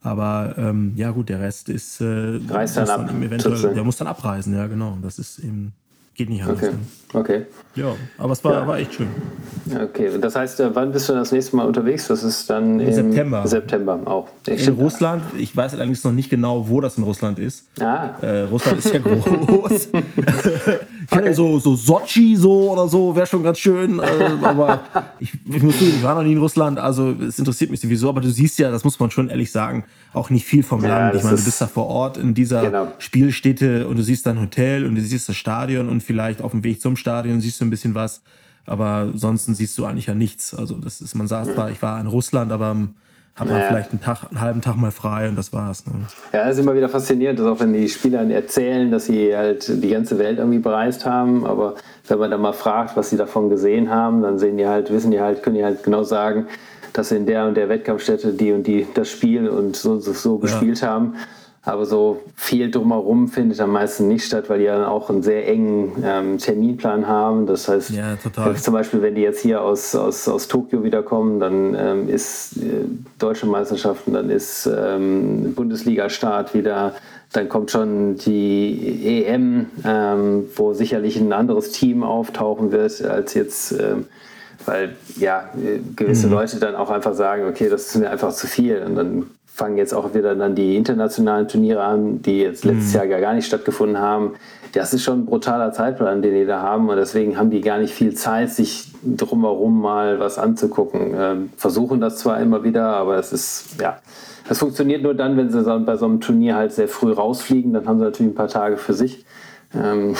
Aber ähm, ja gut, der Rest ist äh, Reist dann ab. Dann eventuell, der muss dann abreisen, ja genau. Das ist eben geht nicht anders. Okay. okay. Ja, aber es war, ja. war echt schön. Okay, das heißt, äh, wann bist du das nächste Mal unterwegs? Das ist dann im, September. September auch. Ich in Russland. Ich weiß allerdings noch nicht genau, wo das in Russland ist. Ah. Äh, Russland ist ja groß. kenne so, so Sochi so oder so, wäre schon ganz schön. Äh, aber ich, ich muss sagen, ich war noch nie in Russland, also es interessiert mich sowieso. Aber du siehst ja, das muss man schon ehrlich sagen, auch nicht viel vom ja, Land. Ich meine, du bist da vor Ort in dieser genau. Spielstätte und du siehst dein Hotel und du siehst das Stadion und vielleicht auf dem Weg zum Stadion siehst du ein bisschen was. Aber sonst siehst du eigentlich ja nichts. Also das ist, man sagt zwar, ich war in Russland, aber hat man naja. vielleicht einen, Tag, einen halben Tag mal frei und das war's. Ne? Ja, das ist immer wieder faszinierend, dass auch wenn die Spieler erzählen, dass sie halt die ganze Welt irgendwie bereist haben, aber wenn man dann mal fragt, was sie davon gesehen haben, dann sehen die halt, wissen die halt, können die halt genau sagen, dass sie in der und der Wettkampfstätte die und die das Spiel und so, so, so ja. gespielt haben. Aber so viel drumherum findet am meisten nicht statt, weil die ja dann auch einen sehr engen ähm, Terminplan haben. Das heißt, ja, zum Beispiel, wenn die jetzt hier aus, aus, aus Tokio wiederkommen, dann ähm, ist äh, Deutsche Meisterschaften, dann ist ähm, Bundesliga-Start wieder, dann kommt schon die EM, ähm, wo sicherlich ein anderes Team auftauchen wird, als jetzt ähm, weil ja gewisse mhm. Leute dann auch einfach sagen, okay, das ist mir einfach zu viel und dann fangen jetzt auch wieder dann die internationalen Turniere an, die jetzt letztes mhm. Jahr gar nicht stattgefunden haben. Das ist schon ein brutaler Zeitplan, den die da haben und deswegen haben die gar nicht viel Zeit, sich drumherum mal was anzugucken. Ähm, versuchen das zwar immer wieder, aber es ist, ja, das funktioniert nur dann, wenn sie bei so einem Turnier halt sehr früh rausfliegen, dann haben sie natürlich ein paar Tage für sich. Ähm,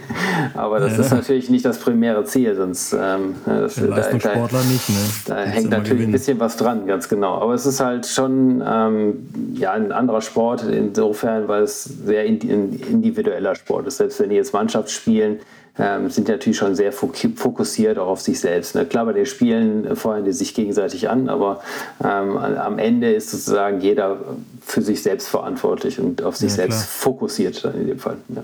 aber das ja. ist natürlich nicht das primäre Ziel, sonst ähm, das, da, da, nicht, ne? da hängt natürlich gewinnen. ein bisschen was dran, ganz genau. Aber es ist halt schon ähm, ja, ein anderer Sport insofern, weil es sehr individueller Sport ist. Selbst wenn die jetzt Mannschaft spielen, ähm, sind natürlich schon sehr fokussiert auch auf sich selbst. Ne? Klar, bei den Spielen feuern die sich gegenseitig an, aber ähm, am Ende ist sozusagen jeder für sich selbst verantwortlich und auf sich ja, selbst fokussiert dann in dem Fall. Ne?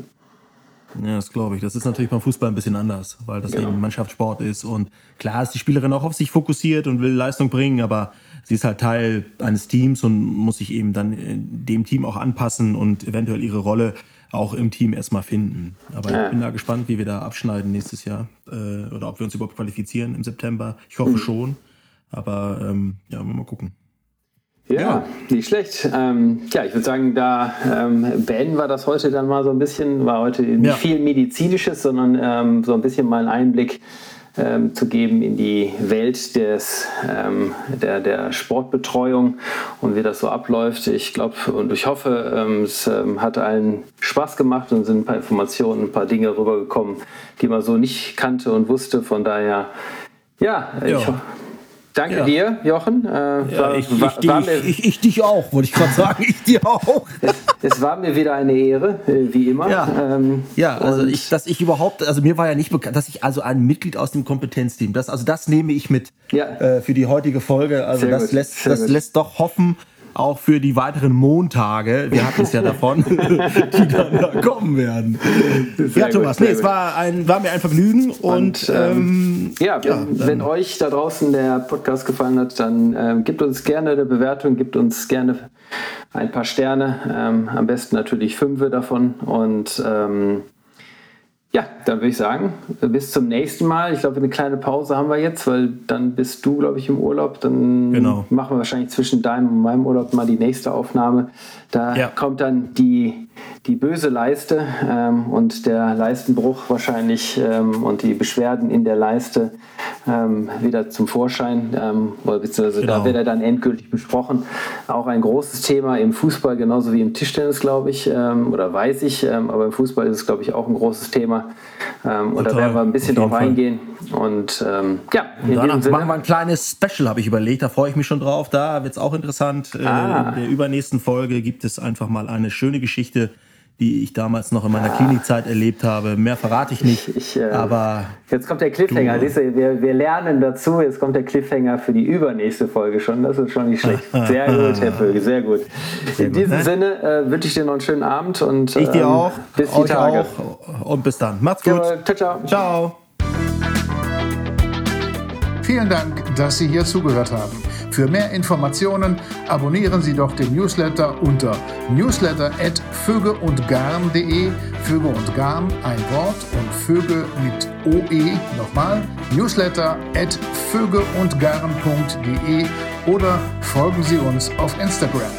Ja, das glaube ich. Das ist natürlich beim Fußball ein bisschen anders, weil das genau. eben Mannschaftssport ist. Und klar ist die Spielerin auch auf sich fokussiert und will Leistung bringen, aber sie ist halt Teil eines Teams und muss sich eben dann dem Team auch anpassen und eventuell ihre Rolle auch im Team erstmal finden. Aber ja. ich bin da gespannt, wie wir da abschneiden nächstes Jahr äh, oder ob wir uns überhaupt qualifizieren im September. Ich hoffe mhm. schon. Aber ähm, ja, mal gucken. Ja, ja, nicht schlecht. Ähm, ja, ich würde sagen, da ähm, beenden wir das heute dann mal so ein bisschen. War heute nicht ja. viel Medizinisches, sondern ähm, so ein bisschen mal einen Einblick ähm, zu geben in die Welt des, ähm, der, der Sportbetreuung und wie das so abläuft. Ich glaube und ich hoffe, ähm, es hat allen Spaß gemacht und sind ein paar Informationen, ein paar Dinge rübergekommen, die man so nicht kannte und wusste. Von daher, ja, ich hoffe. Danke ja. dir, Jochen. Äh, ja, ich, ich, war, ich, ich, ich, dich auch, wollte ich gerade sagen. Ich dir auch. Es, es, war mir wieder eine Ehre, äh, wie immer. Ja, ähm, ja also ich, dass ich überhaupt, also mir war ja nicht bekannt, dass ich also ein Mitglied aus dem Kompetenzteam, das, also das nehme ich mit äh, für die heutige Folge. Also Sehr das, gut. lässt, das lässt doch hoffen, auch für die weiteren Montage, wir hatten es ja davon, die dann da kommen werden. Sehr ja, Thomas, nee, es war, ein, war mir ein Vergnügen und, und ähm, ähm ja, ja wenn, wenn, euch da draußen der Podcast gefallen hat, dann ähm, gebt uns gerne eine Bewertung, gebt uns gerne ein paar Sterne, ähm, am besten natürlich fünf davon und ähm, ja, dann würde ich sagen, bis zum nächsten Mal. Ich glaube, eine kleine Pause haben wir jetzt, weil dann bist du, glaube ich, im Urlaub. Dann genau. machen wir wahrscheinlich zwischen deinem und meinem Urlaub mal die nächste Aufnahme. Da ja. kommt dann die, die böse Leiste ähm, und der Leistenbruch wahrscheinlich ähm, und die Beschwerden in der Leiste ähm, wieder zum Vorschein. Ähm, beziehungsweise genau. da wird er dann endgültig besprochen. Auch ein großes Thema im Fußball, genauso wie im Tischtennis, glaube ich, ähm, oder weiß ich. Ähm, aber im Fußball ist es, glaube ich, auch ein großes Thema. Ähm, und da werden wir ein bisschen drauf Fall. eingehen. Und ähm, ja, und danach machen wir ein kleines Special, habe ich überlegt. Da freue ich mich schon drauf. Da wird es auch interessant. Äh, ah. in der übernächsten Folge gibt es einfach mal eine schöne Geschichte die ich damals noch in meiner ah. Klinikzeit erlebt habe. Mehr verrate ich nicht. Ich, äh, aber jetzt kommt der Cliffhanger. Du, wir, wir lernen dazu. Jetzt kommt der Cliffhanger für die übernächste Folge schon. Das ist schon nicht schlecht. Sehr gut, Herr Vögel, sehr gut. Sehr in gut, diesem ne? Sinne äh, wünsche ich dir noch einen schönen Abend und ich dir ähm, auch. Bis die Tage. Auch. Und bis dann. Macht's gut. Ja, ciao, ciao. Ciao. Vielen Dank, dass Sie hier zugehört haben. Für mehr Informationen abonnieren Sie doch den Newsletter unter newsletter.vögeundgarn.de. Vöge und Garn ein Wort und Vöge mit OE nochmal. Newsletter.vögeundgarn.de oder folgen Sie uns auf Instagram.